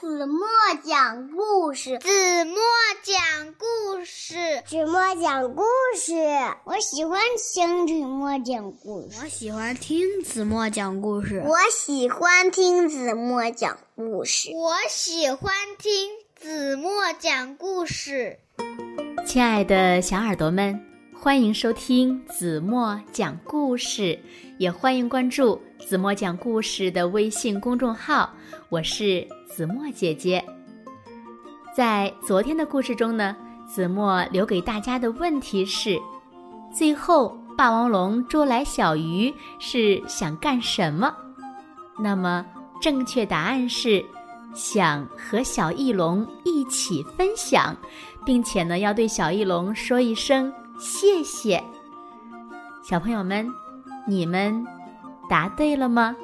子墨讲故事，子墨讲故事，子墨讲故事。我喜欢听子墨讲故事。我喜欢听子墨讲故事。我喜欢听子墨讲故事。我喜欢听子墨讲故事。亲爱的小耳朵们，欢迎收听子墨讲故事，也欢迎关注子墨讲故事的微信公众号。我是子墨姐姐。在昨天的故事中呢，子墨留给大家的问题是：最后霸王龙捉来小鱼是想干什么？那么正确答案是想和小翼龙一起分享，并且呢要对小翼龙说一声谢谢。小朋友们，你们答对了吗？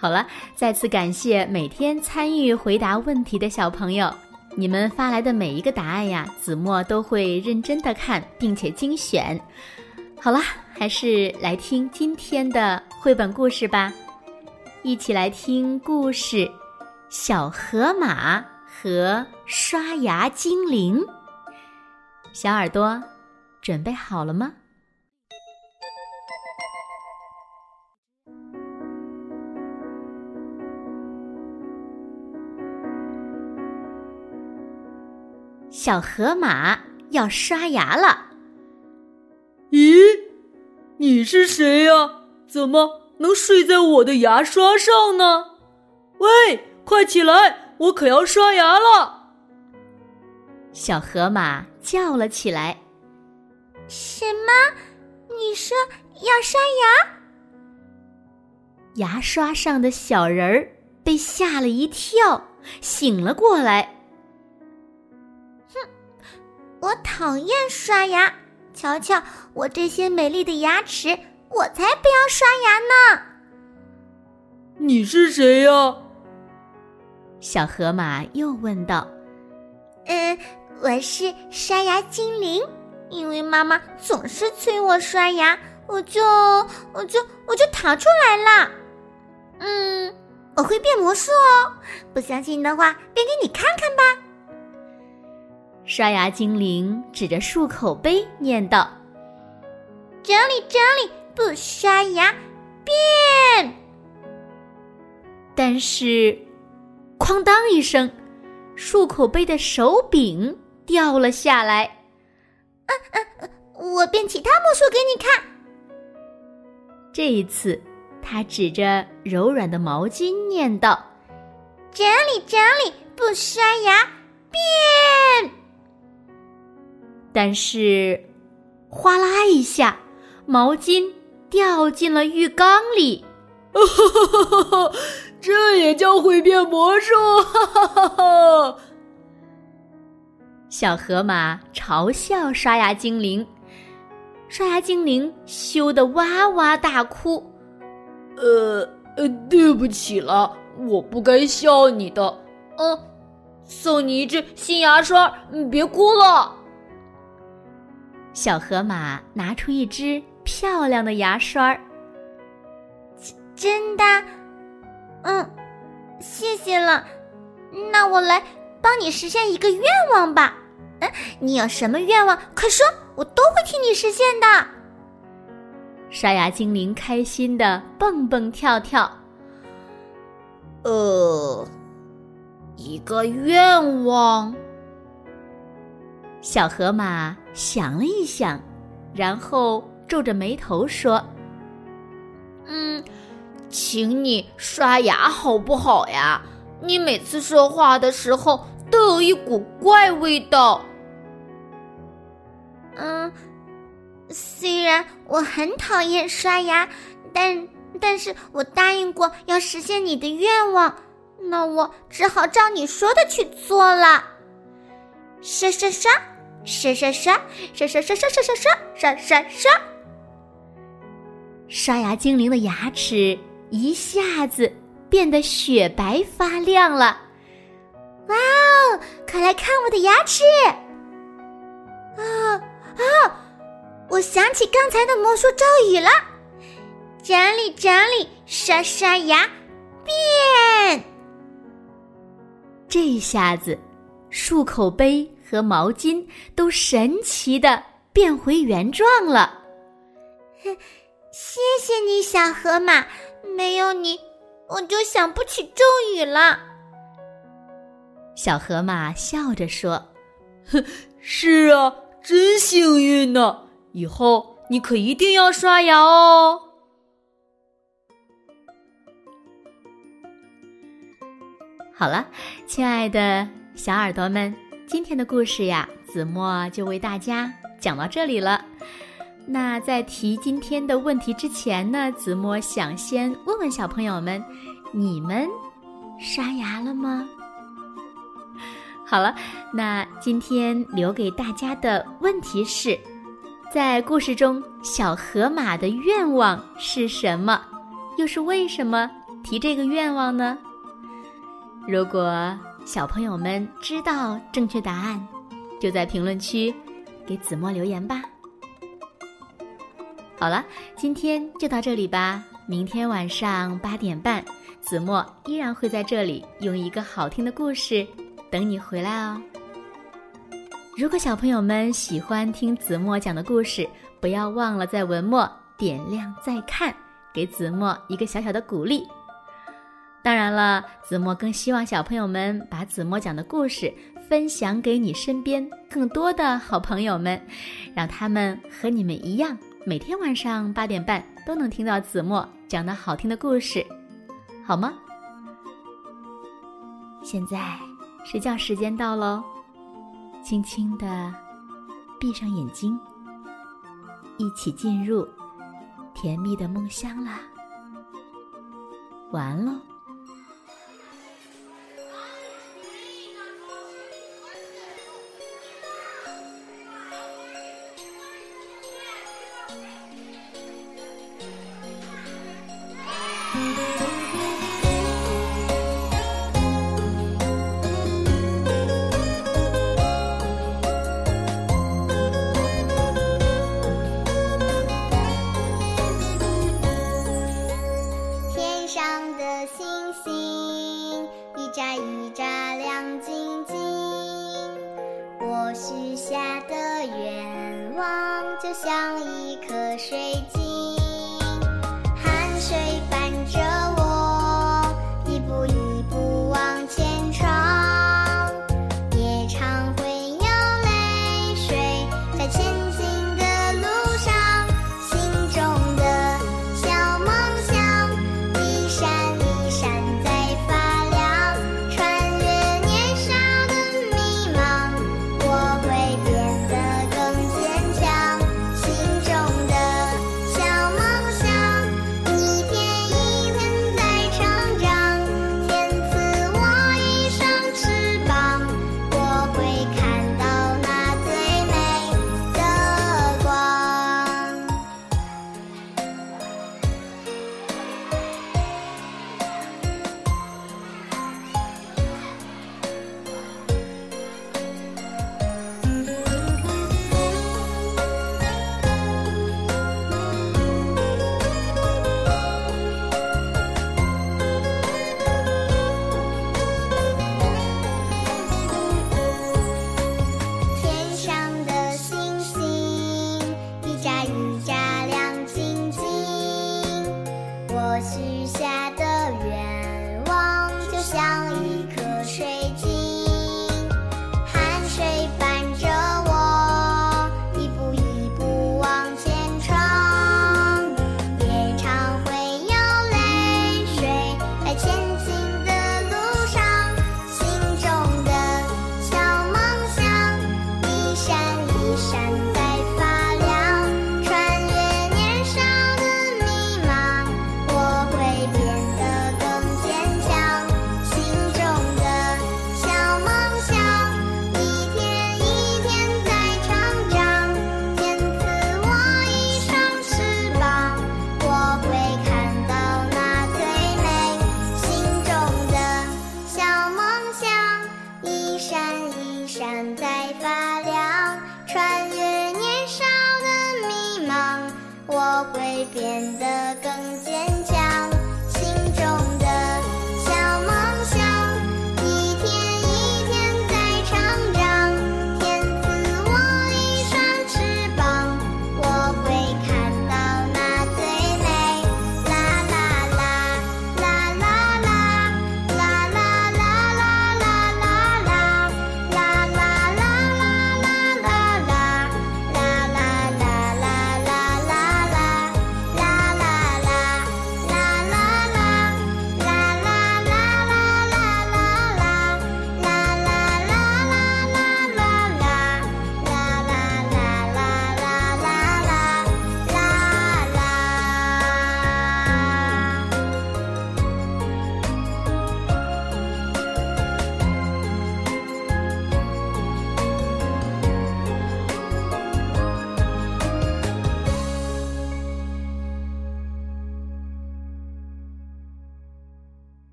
好了，再次感谢每天参与回答问题的小朋友，你们发来的每一个答案呀，子墨都会认真的看，并且精选。好了，还是来听今天的绘本故事吧，一起来听故事《小河马和刷牙精灵》。小耳朵，准备好了吗？小河马要刷牙了。咦，你是谁呀？怎么能睡在我的牙刷上呢？喂，快起来，我可要刷牙了！小河马叫了起来。什么？你说要刷牙？牙刷上的小人儿被吓了一跳，醒了过来。我讨厌刷牙，瞧瞧我这些美丽的牙齿，我才不要刷牙呢！你是谁呀？小河马又问道。嗯，我是刷牙精灵，因为妈妈总是催我刷牙，我就我就我就逃出来了。嗯，我会变魔术哦，不相信的话，变给你看看吧。刷牙精灵指着漱口杯念道：“整理整理，不刷牙，变！”但是，哐当一声，漱口杯的手柄掉了下来。嗯嗯，我变其他魔术给你看。这一次，他指着柔软的毛巾念道：“整理整理，不刷牙，变！”但是，哗啦一下，毛巾掉进了浴缸里。这也叫会变魔术？小河马嘲笑刷牙精灵，刷牙精灵羞得哇哇大哭。呃呃，对不起了，我不该笑你的。嗯，送你一支新牙刷，你别哭了。小河马拿出一支漂亮的牙刷儿，真的，嗯，谢谢了。那我来帮你实现一个愿望吧。嗯，你有什么愿望？快说，我都会替你实现的。刷牙精灵开心的蹦蹦跳跳。呃，一个愿望。小河马想了一想，然后皱着眉头说：“嗯，请你刷牙好不好呀？你每次说话的时候都有一股怪味道。”嗯，虽然我很讨厌刷牙，但但是我答应过要实现你的愿望，那我只好照你说的去做了。刷刷刷，刷刷刷，刷刷刷刷刷刷刷刷刷刷。刷牙精灵的牙齿一下子变得雪白发亮了。哇哦！快来看我的牙齿！啊啊！我想起刚才的魔术咒语了：整理整理，刷刷牙，变！这下子，漱口杯和毛巾都神奇的变回原状了。谢谢你，小河马，没有你，我就想不起咒语了。小河马笑着说：“哼，是啊，真幸运呢！以后你可一定要刷牙哦。”好了，亲爱的小耳朵们，今天的故事呀，子墨就为大家讲到这里了。那在提今天的问题之前呢，子墨想先问问小朋友们：你们刷牙了吗？好了，那今天留给大家的问题是：在故事中，小河马的愿望是什么？又是为什么提这个愿望呢？如果小朋友们知道正确答案，就在评论区给子墨留言吧。好了，今天就到这里吧。明天晚上八点半，子墨依然会在这里用一个好听的故事等你回来哦。如果小朋友们喜欢听子墨讲的故事，不要忘了在文末点亮再看，给子墨一个小小的鼓励。当然了，子墨更希望小朋友们把子墨讲的故事分享给你身边更多的好朋友们，让他们和你们一样，每天晚上八点半都能听到子墨讲的好听的故事，好吗？现在睡觉时间到喽，轻轻的闭上眼睛，一起进入甜蜜的梦乡啦。晚安就像一颗水晶。变得。